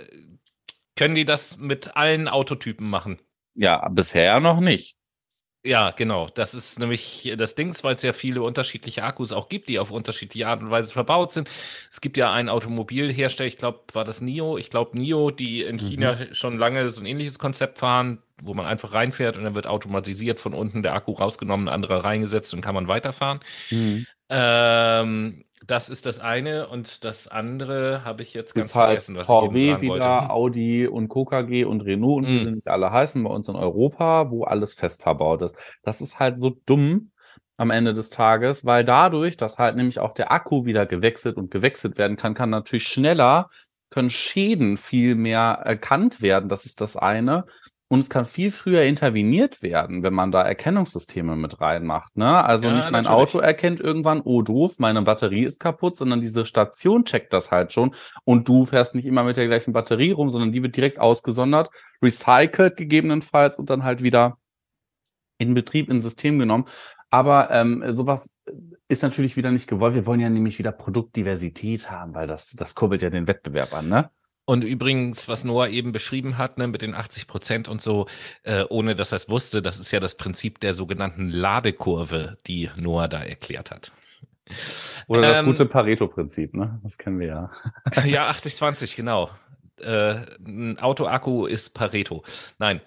können die das mit allen Autotypen machen? Ja, bisher noch nicht. Ja, genau. Das ist nämlich das Ding, weil es ja viele unterschiedliche Akkus auch gibt, die auf unterschiedliche Art und Weise verbaut sind. Es gibt ja einen Automobilhersteller, ich glaube, war das NIO? Ich glaube, NIO, die in China mhm. schon lange so ein ähnliches Konzept fahren, wo man einfach reinfährt und dann wird automatisiert von unten der Akku rausgenommen, ein anderer reingesetzt und kann man weiterfahren. Mhm. Ähm, das ist das eine und das andere habe ich jetzt ganz ist halt vergessen, was VW ich eben sagen. Audi und KKG und Renault und mm. wie sie nicht alle heißen bei uns in Europa, wo alles fest verbaut ist. Das ist halt so dumm am Ende des Tages, weil dadurch, dass halt nämlich auch der Akku wieder gewechselt und gewechselt werden kann, kann natürlich schneller können Schäden viel mehr erkannt werden. Das ist das eine. Und es kann viel früher interveniert werden, wenn man da Erkennungssysteme mit reinmacht. Ne? Also ja, nicht mein natürlich. Auto erkennt irgendwann, oh doof, meine Batterie ist kaputt, sondern diese Station checkt das halt schon. Und du fährst nicht immer mit der gleichen Batterie rum, sondern die wird direkt ausgesondert, recycelt gegebenenfalls und dann halt wieder in Betrieb, in System genommen. Aber ähm, sowas ist natürlich wieder nicht gewollt. Wir wollen ja nämlich wieder Produktdiversität haben, weil das, das kurbelt ja den Wettbewerb an, ne? Und übrigens, was Noah eben beschrieben hat, ne, mit den 80 Prozent und so, äh, ohne dass er es wusste, das ist ja das Prinzip der sogenannten Ladekurve, die Noah da erklärt hat. Oder das ähm, gute Pareto-Prinzip, ne? Das kennen wir ja. ja, 80-20, genau. Äh, ein Autoakku ist Pareto. Nein,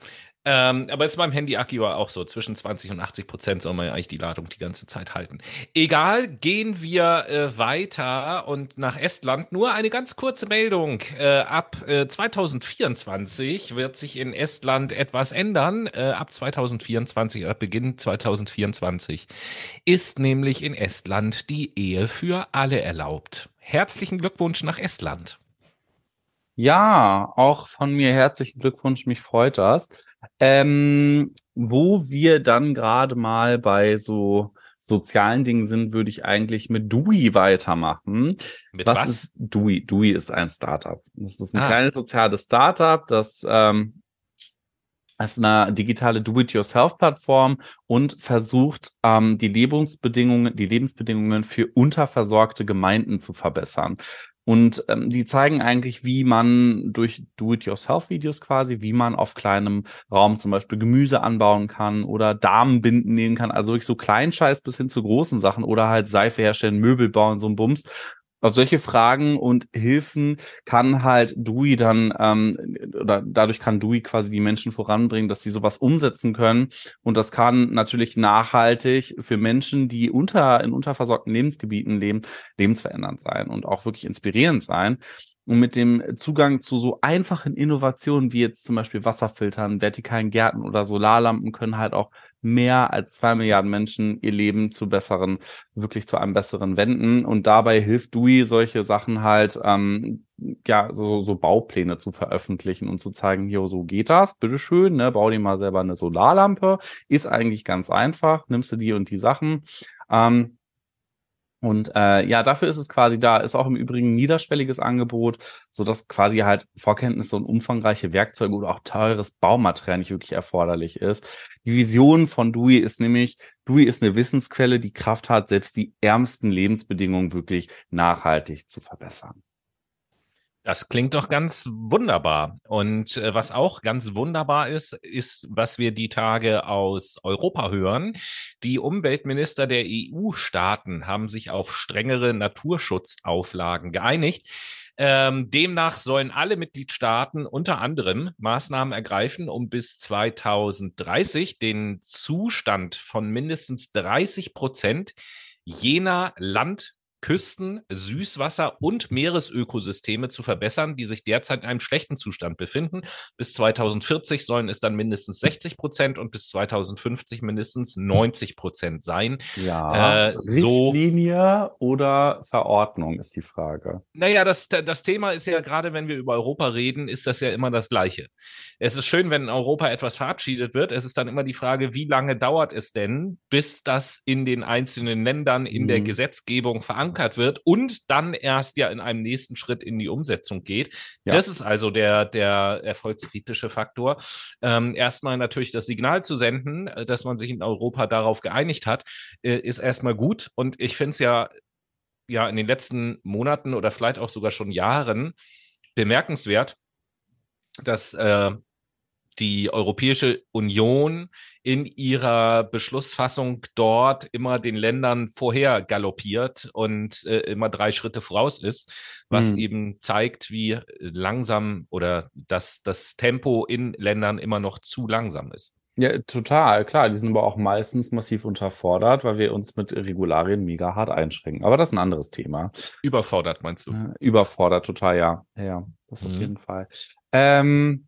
ähm, aber jetzt beim Handy-Akku auch so. Zwischen 20 und 80 Prozent soll man ja eigentlich die Ladung die ganze Zeit halten. Egal, gehen wir äh, weiter und nach Estland. Nur eine ganz kurze Meldung. Äh, ab äh, 2024 wird sich in Estland etwas ändern. Äh, ab 2024, ab Beginn 2024, ist nämlich in Estland die Ehe für alle erlaubt. Herzlichen Glückwunsch nach Estland. Ja, auch von mir herzlichen Glückwunsch, mich freut das. Ähm, wo wir dann gerade mal bei so sozialen Dingen sind, würde ich eigentlich mit Dewey weitermachen. Mit was, was? ist Dewey? Dewey ist ein Startup. Das ist ein ah. kleines soziales Startup, das ähm, ist eine digitale Do-it-yourself-Plattform und versucht, ähm, die Lebensbedingungen, die Lebensbedingungen für unterversorgte Gemeinden zu verbessern. Und ähm, die zeigen eigentlich, wie man durch Do-it-yourself-Videos quasi, wie man auf kleinem Raum zum Beispiel Gemüse anbauen kann oder Damenbinden nähen kann. Also wirklich so Kleinscheiß bis hin zu großen Sachen oder halt Seife herstellen, Möbel bauen, so ein Bums. Auf solche Fragen und Hilfen kann halt Dewey dann, ähm, oder dadurch kann Dewey quasi die Menschen voranbringen, dass sie sowas umsetzen können. Und das kann natürlich nachhaltig für Menschen, die unter, in unterversorgten Lebensgebieten leben, lebensverändernd sein und auch wirklich inspirierend sein. Und mit dem Zugang zu so einfachen Innovationen wie jetzt zum Beispiel Wasserfiltern, vertikalen Gärten oder Solarlampen können halt auch mehr als zwei Milliarden Menschen ihr Leben zu besseren, wirklich zu einem besseren wenden. Und dabei hilft DUI, solche Sachen halt, ähm, ja, so, so Baupläne zu veröffentlichen und zu zeigen, hier, so geht das, bitteschön, ne, bau dir mal selber eine Solarlampe. Ist eigentlich ganz einfach, nimmst du die und die Sachen. Ähm, Und äh, ja, dafür ist es quasi da, ist auch im Übrigen ein niederschwelliges Angebot, so dass quasi halt Vorkenntnisse und umfangreiche Werkzeuge oder auch teures Baumaterial nicht wirklich erforderlich ist. Die Vision von DUI ist nämlich, DUI ist eine Wissensquelle, die Kraft hat, selbst die ärmsten Lebensbedingungen wirklich nachhaltig zu verbessern. Das klingt doch ganz wunderbar. Und äh, was auch ganz wunderbar ist, ist, was wir die Tage aus Europa hören. Die Umweltminister der EU-Staaten haben sich auf strengere Naturschutzauflagen geeinigt. Ähm, demnach sollen alle Mitgliedstaaten unter anderem Maßnahmen ergreifen, um bis 2030 den Zustand von mindestens 30 Prozent jener Land- Küsten, Süßwasser und Meeresökosysteme zu verbessern, die sich derzeit in einem schlechten Zustand befinden. Bis 2040 sollen es dann mindestens 60 Prozent und bis 2050 mindestens 90 Prozent sein. Ja, äh, Richtlinie so, oder Verordnung ist die Frage. Naja, das, das Thema ist ja gerade, wenn wir über Europa reden, ist das ja immer das Gleiche. Es ist schön, wenn in Europa etwas verabschiedet wird. Es ist dann immer die Frage, wie lange dauert es denn, bis das in den einzelnen Ländern in mhm. der Gesetzgebung verankert verankert wird und dann erst ja in einem nächsten Schritt in die Umsetzung geht. Ja. Das ist also der, der erfolgskritische Faktor. Ähm, erstmal natürlich das Signal zu senden, äh, dass man sich in Europa darauf geeinigt hat, äh, ist erstmal gut. Und ich finde es ja, ja in den letzten Monaten oder vielleicht auch sogar schon Jahren bemerkenswert, dass äh, die Europäische Union in ihrer Beschlussfassung dort immer den Ländern vorher galoppiert und äh, immer drei Schritte voraus ist, was mhm. eben zeigt, wie langsam oder dass das Tempo in Ländern immer noch zu langsam ist. Ja, total, klar. Die sind aber auch meistens massiv unterfordert, weil wir uns mit Regularien mega hart einschränken. Aber das ist ein anderes Thema. Überfordert, meinst du? Äh, überfordert, total, ja. Ja, das mhm. auf jeden Fall. Ähm,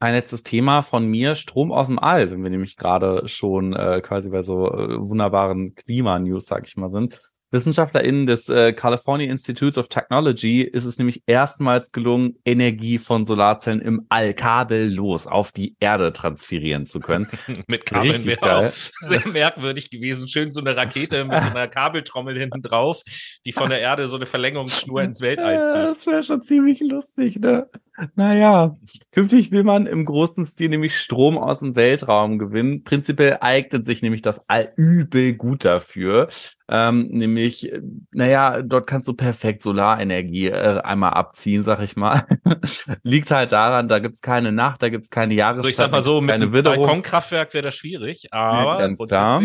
ein letztes Thema von mir, Strom aus dem All, wenn wir nämlich gerade schon äh, quasi bei so äh, wunderbaren Klimanews, sag ich mal, sind. WissenschaftlerInnen des äh, California Institutes of Technology ist es nämlich erstmals gelungen, Energie von Solarzellen im All kabellos auf die Erde transferieren zu können. mit Kabeln wäre auch sehr merkwürdig gewesen. Schön so eine Rakete mit so einer Kabeltrommel hinten drauf, die von der Erde so eine Verlängerungsschnur ins Weltall zieht. Das wäre schon ziemlich lustig, ne? Naja, künftig will man im großen Stil nämlich Strom aus dem Weltraum gewinnen. Prinzipiell eignet sich nämlich das All übel gut dafür. Ähm, nämlich, naja, dort kannst du perfekt Solarenergie äh, einmal abziehen, sag ich mal. Liegt halt daran, da gibt's keine Nacht, da gibt's keine Jahreszeit. So, ich sag mal so, mit einem Balkonkraftwerk wäre das schwierig, aber ja, ganz klar.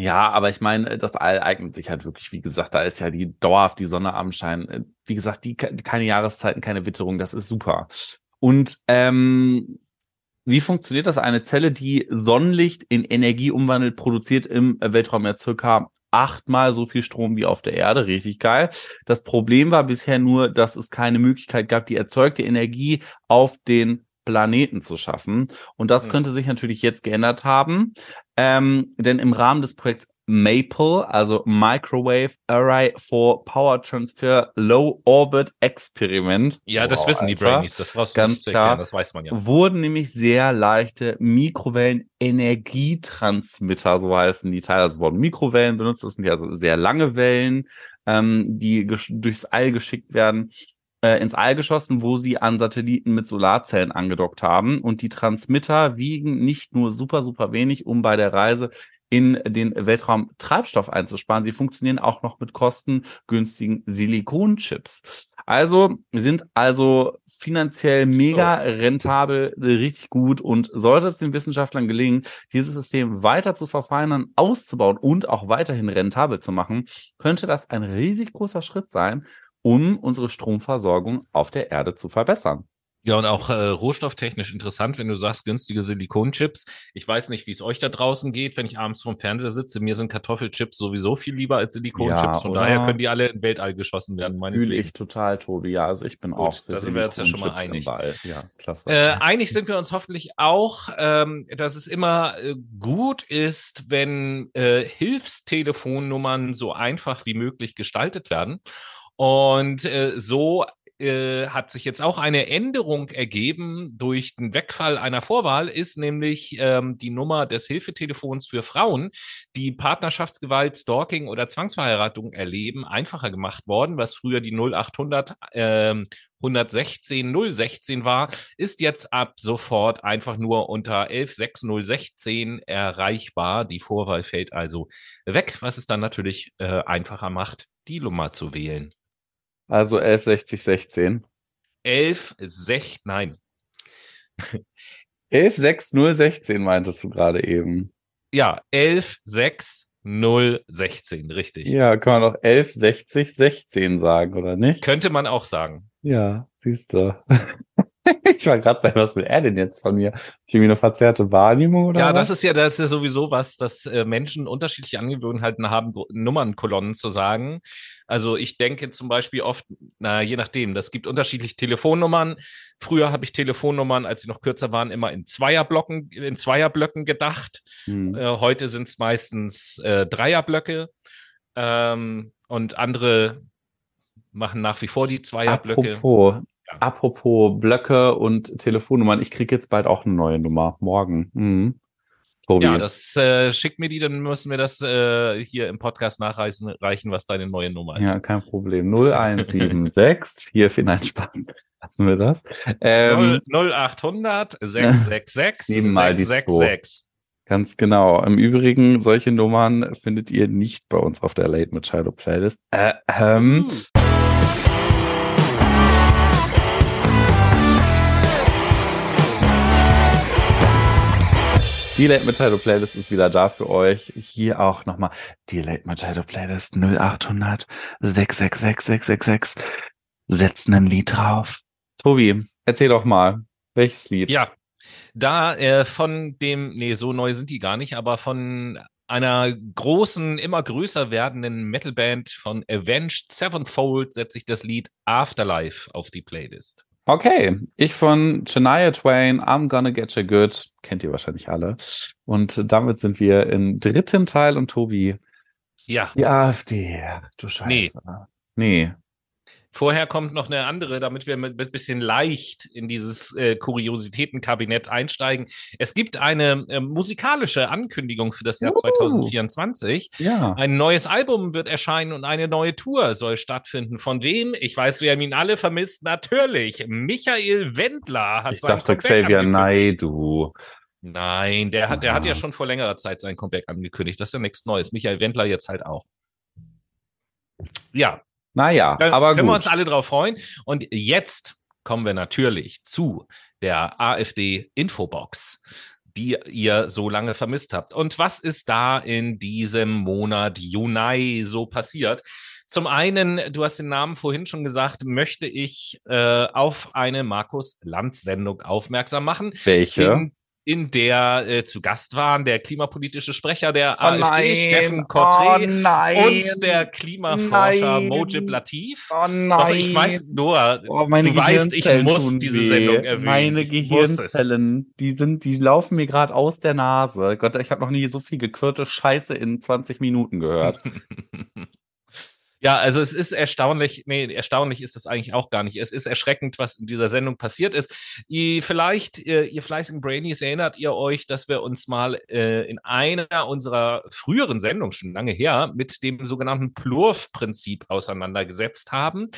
Ja, aber ich meine, das All eignet sich halt wirklich, wie gesagt, da ist ja die dauerhaft die Sonne am Schein. Äh, wie gesagt, die keine Jahreszeiten, keine Witterung, das ist super. Und ähm, wie funktioniert das? Eine Zelle, die Sonnenlicht in Energie umwandelt, produziert im Weltraum ja circa achtmal so viel Strom wie auf der Erde. Richtig geil. Das Problem war bisher nur, dass es keine Möglichkeit gab, die erzeugte Energie auf den Planeten zu schaffen. Und das hm. könnte sich natürlich jetzt geändert haben. Ähm, denn im Rahmen des Projekts MAPLE, also Microwave Array for Power Transfer Low Orbit Experiment. Ja, das wow, wissen die Brainies, das brauchst du Ganz nicht zu erklären, klar, das weiß man ja. Wurden nämlich sehr leichte Mikrowellen-Energietransmitter, so heißen die Teile. Also wurden Mikrowellen benutzt, das sind ja sehr lange Wellen, ähm, die durchs All geschickt werden äh, ins All geschossen, wo sie an Satelliten mit Solarzellen angedockt haben. Und die Transmitter wiegen nicht nur super, super wenig, um bei der Reise in den Weltraum Treibstoff einzusparen. Sie funktionieren auch noch mit kostengünstigen Silikonchips. Also sind also finanziell mega rentabel, richtig gut und sollte es den Wissenschaftlern gelingen, dieses System weiter zu verfeinern, auszubauen und auch weiterhin rentabel zu machen, könnte das ein riesig großer Schritt sein, um unsere Stromversorgung auf der Erde zu verbessern. Ja, und auch äh, rohstofftechnisch interessant, wenn du sagst, günstige Silikonchips. Ich weiß nicht, wie es euch da draußen geht, wenn ich abends vorm Fernseher sitze. Mir sind Kartoffelchips sowieso viel lieber als Silikonchips. Ja, Von daher können die alle in Weltall geschossen werden. Fühle ich total, Tobi. Ja, also ich bin Gut, auch für Da sind wir jetzt ja schon mal einig. Ja, klasse. Äh, einig sind wir uns hoffentlich auch, ähm, dass es immer äh, gut ist, wenn äh, Hilfstelefonnummern so einfach wie möglich gestaltet werden. Und äh, so äh, hat sich jetzt auch eine Änderung ergeben durch den Wegfall einer Vorwahl, ist nämlich ähm, die Nummer des Hilfetelefons für Frauen, die Partnerschaftsgewalt, Stalking oder Zwangsverheiratung erleben, einfacher gemacht worden, was früher die 0800 äh, 116 016 war, ist jetzt ab sofort einfach nur unter 116016 erreichbar. Die Vorwahl fällt also weg, was es dann natürlich äh, einfacher macht, die Nummer zu wählen. Also 1160 16. 11, 6, nein. 116016 meintest du gerade eben. Ja, 11, 6, 0, 16, richtig. Ja, kann man doch 1160 16 sagen, oder nicht? Könnte man auch sagen. Ja, siehst du. ich war gerade sagen, was will er denn jetzt von mir? Ich irgendwie eine verzerrte Wahrnehmung oder Ja, was? das ist ja, das ist ja sowieso was, dass äh, Menschen unterschiedliche Angewohnheiten haben, Nummernkolonnen zu sagen. Also ich denke zum Beispiel oft, na, je nachdem, das gibt unterschiedliche Telefonnummern. Früher habe ich Telefonnummern, als sie noch kürzer waren, immer in Zweierblocken, in Zweierblöcken gedacht. Hm. Äh, heute sind es meistens äh, Dreierblöcke. Ähm, und andere machen nach wie vor die Zweierblöcke. Apropos, Ja. apropos Blöcke und Telefonnummern, ich krieg jetzt bald auch eine neue Nummer. Morgen. Mhm. Tobi. Ja, das äh, schickt mir die, dann müssen wir das äh, hier im Podcast nachreichen, reichen, was deine neue Nummer ist. Ja, kein Problem. 0176 44, nein, Spaß. Lassen wir das. Ähm, 0, 0800 666 Nehmen mal die 666. Ganz genau. Im Übrigen, solche Nummern findet ihr nicht bei uns auf der Late mit Shadow Playlist. Äh, ähm, Die Late Machado Playlist ist wieder da für euch. Hier auch nochmal die Late Machado Playlist 0800 666 666. Setzt ein Lied drauf. Tobi, erzähl doch mal, welches Lied? Ja, da äh, von dem, nee, so neu sind die gar nicht, aber von einer großen, immer größer werdenden Metalband von Avenged Sevenfold setze ich das Lied Afterlife auf die Playlist. Okay, ich von Shania Twain, I'm Gonna Get You Good, kennt ihr wahrscheinlich alle. Und damit sind wir im dritten Teil und Tobi, Ja, die AfD, du Scheiße. Nee. Vorher kommt noch eine andere, damit wir mit ein bisschen leicht in dieses äh, Kuriositätenkabinett einsteigen. Es gibt eine äh, musikalische Ankündigung für das Jahr Uh. 2024. Ja. Ein neues Album wird erscheinen und eine neue Tour soll stattfinden. Von wem? Ich weiß, wir haben ihn alle vermisst. Natürlich. Michael Wendler hat Ich dachte Xavier. Naidu. Nein, der hat, der hat ja schon vor längerer Zeit sein Comeback angekündigt. Das ist ja nichts Neues. Michael Wendler jetzt halt auch. Ja, Naja, da aber können gut. wir uns alle drauf freuen. Und jetzt kommen wir natürlich zu der AfD-Infobox, die ihr so lange vermisst habt. Und was ist da in diesem Monat Juni so passiert? Zum einen, du hast den Namen vorhin schon gesagt, möchte ich äh, auf eine Markus-Lanz-Sendung aufmerksam machen, Welche? in, in der äh, zu Gast waren der klimapolitische Sprecher der Oh AfD, nein. Steffen Oh Cotré, nein. und der Klimaforscher Nein. Mojib Latif. Oh nein. Doch, ich weiß, Noah, Oh, meine du weißt, ich muss diese. Sendung erwähnen. Meine. Gehirnzellen, die sind, die laufen mir gerade aus der Nase. Gott, ich habe noch nie so viel gequirlte Scheiße in 20 Minuten gehört. Ja, also es ist erstaunlich, nee, erstaunlich ist es eigentlich auch gar nicht. Es ist erschreckend, was in dieser Sendung passiert ist. Vielleicht, ihr, ihr fleißigen Brainies, erinnert ihr euch, dass wir uns mal äh, in einer unserer früheren Sendungen, schon lange her, mit dem sogenannten Plurf-Prinzip auseinandergesetzt haben.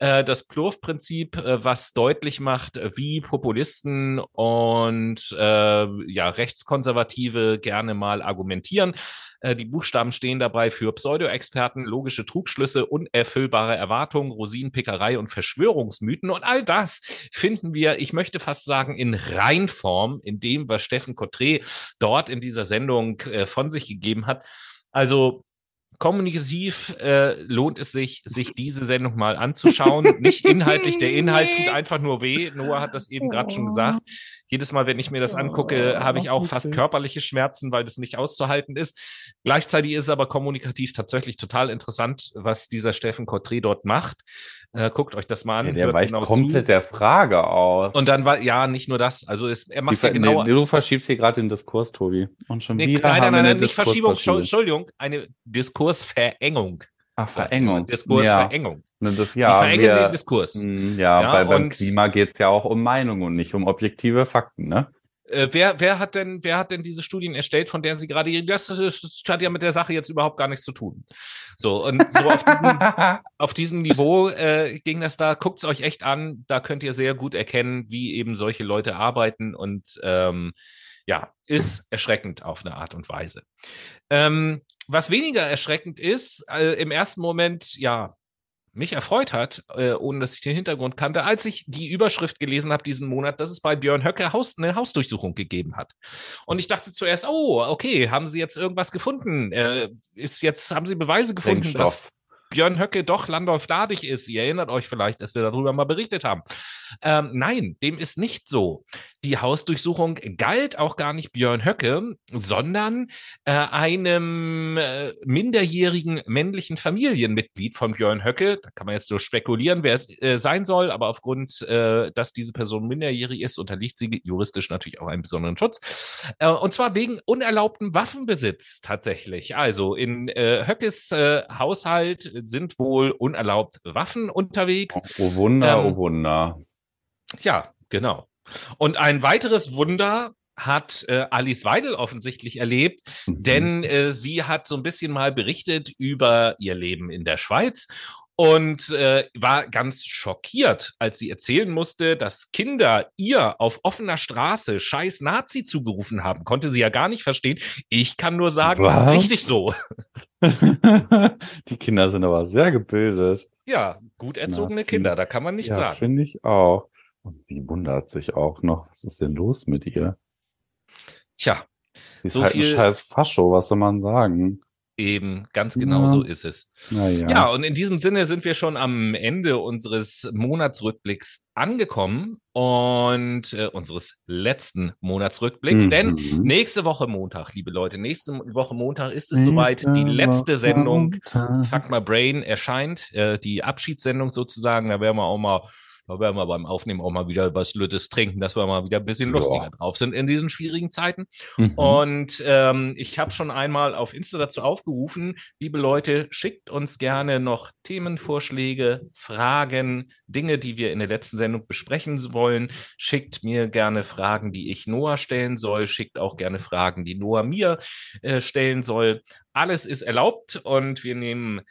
Äh, das Plurf-Prinzip, äh, was deutlich macht, wie Populisten und äh, ja, Rechtskonservative gerne mal argumentieren. Äh, Die Buchstaben stehen dabei für Pseudo-Experten, logische Trugschlüsse, unerfüllbare Erwartungen, Rosinenpickerei und Verschwörungsmythen. Und all das finden wir, ich möchte fast sagen, in Reinform in dem, was Steffen Cotré dort in dieser Sendung äh, von sich gegeben hat. Also kommunikativ äh, lohnt es sich, sich diese Sendung mal anzuschauen. Nicht inhaltlich, der Inhalt tut einfach nur weh. Noah hat das eben gerade schon gesagt. Jedes Mal, wenn ich mir das angucke, habe ich auch fast körperliche Schmerzen, weil das nicht auszuhalten ist. Gleichzeitig ist es aber kommunikativ tatsächlich total interessant, was dieser Steffen Cotré dort macht. Äh, guckt euch das mal an. Ja, der weicht genau komplett zu. der Frage aus. Und dann war, ja, nicht nur das. Also es, er Die macht ja ver- genau. nee, du verschiebst hier gerade den Diskurs, Tobi. Und schon Nee, wieder nein, nein, nein, eine nein, nicht Verschiebung. Entschuldigung, eine Diskursverengung. Ach, Verengung. Diskursverengung. Ja. Ne, das, ja, Die verengen wir, den Diskurs. Mh, ja, Ja, bei, beim Klima geht's ja auch um Meinung und nicht um objektive Fakten, ne? Äh, wer, wer, hat denn, wer hat denn diese Studien erstellt, von der Sie gerade reden? Das hat ja mit der Sache jetzt überhaupt gar nichts zu tun. So, und so auf diesem, auf diesem Niveau äh, ging das da. Guckt es euch echt an. Da könnt ihr sehr gut erkennen, wie eben solche Leute arbeiten. Und ähm, ja, ist erschreckend auf eine Art und Weise. Ähm, was weniger erschreckend ist, äh, im ersten Moment, ja, mich erfreut hat, äh, ohne dass ich den Hintergrund kannte, als ich die Überschrift gelesen habe diesen Monat, dass es bei Björn Höcke Haus, eine Hausdurchsuchung gegeben hat. Und ich dachte zuerst, oh, okay, haben Sie jetzt irgendwas gefunden? Äh, ist jetzt, haben Sie Beweise gefunden, dass Sprengstoff. Björn Höcke doch Landolf Dadig ist. Ihr erinnert euch vielleicht, dass wir darüber mal berichtet haben. Ähm, nein, dem ist nicht so. Die Hausdurchsuchung galt auch gar nicht Björn Höcke, sondern äh, einem äh, minderjährigen männlichen Familienmitglied von Björn Höcke. Da kann man jetzt so spekulieren, wer es äh, sein soll, aber aufgrund, äh, dass diese Person minderjährig ist, unterliegt sie juristisch natürlich auch einem besonderen Schutz. Äh, und zwar wegen unerlaubten Waffenbesitz tatsächlich. Also in äh, Höckes Haushalt sind wohl unerlaubt Waffen unterwegs. Oh Wunder, Ähm, oh Wunder. Ja, genau. Und ein weiteres Wunder hat äh, Alice Weidel offensichtlich erlebt, Mhm. denn äh, sie hat so ein bisschen mal berichtet über ihr Leben in der Schweiz und äh, war ganz schockiert, als sie erzählen musste, dass Kinder ihr auf offener Straße scheiß Nazi zugerufen haben. Konnte sie ja gar nicht verstehen. Ich kann nur sagen, Was? richtig so. Die Kinder sind aber sehr gebildet. Ja, gut erzogene Nazi. Kinder, da kann man nicht ja, sagen. finde ich auch. Und sie wundert sich auch noch. Was ist denn los mit ihr? Tja, Sie ist So halt ein scheiß Fascho, was soll man sagen? Eben, ganz genau Ja. so ist es. Naja. Ja, und in diesem Sinne sind wir schon am Ende unseres Monatsrückblicks angekommen und äh, unseres letzten Monatsrückblicks. Denn Mhm. nächste Woche Montag, liebe Leute, nächste Woche Montag ist es soweit. Die letzte Sendung Fuck My Brain erscheint, äh, die Abschiedssendung sozusagen. Da werden wir auch mal, da werden wir beim Aufnehmen auch mal wieder was Lüttes trinken, dass wir mal wieder ein bisschen lustiger drauf sind in diesen schwierigen Zeiten. Mhm. Und ähm, ich habe schon einmal auf Insta dazu aufgerufen, liebe Leute, schickt uns gerne noch Themenvorschläge, Fragen, Dinge, die wir in der letzten Sendung besprechen wollen. Schickt mir gerne Fragen, die ich Noah stellen soll. Schickt auch gerne Fragen, die Noah mir äh, stellen soll. Alles ist erlaubt und wir nehmen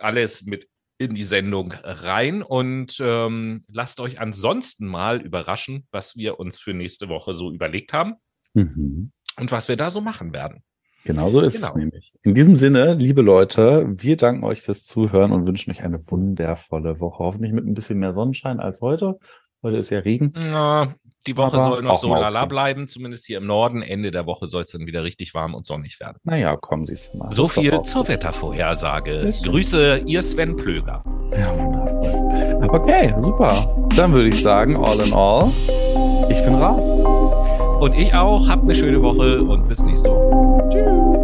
alles mit in die Sendung rein und ähm, lasst euch ansonsten mal überraschen, was wir uns für nächste Woche so überlegt haben Mhm. und was wir da so machen werden. Genau so ist es Genau. nämlich. In diesem Sinne, liebe Leute, wir danken euch fürs Zuhören und wünschen euch eine wundervolle Woche. Hoffentlich mit ein bisschen mehr Sonnenschein als heute. Heute ist ja Regen. Ja, die Woche Aber soll noch so lala bleiben, zumindest hier im Norden. Ende der Woche soll es dann wieder richtig warm und sonnig werden. Naja, kommen Sie es mal. So viel zur. Wettervorhersage. Grüße, ihr Sven Plöger. Ja, wundervoll. Okay, super. Dann würde ich sagen, all in all, ich bin raus. Und ich auch. Habt eine schöne Woche und bis nächste Woche. Tschüss.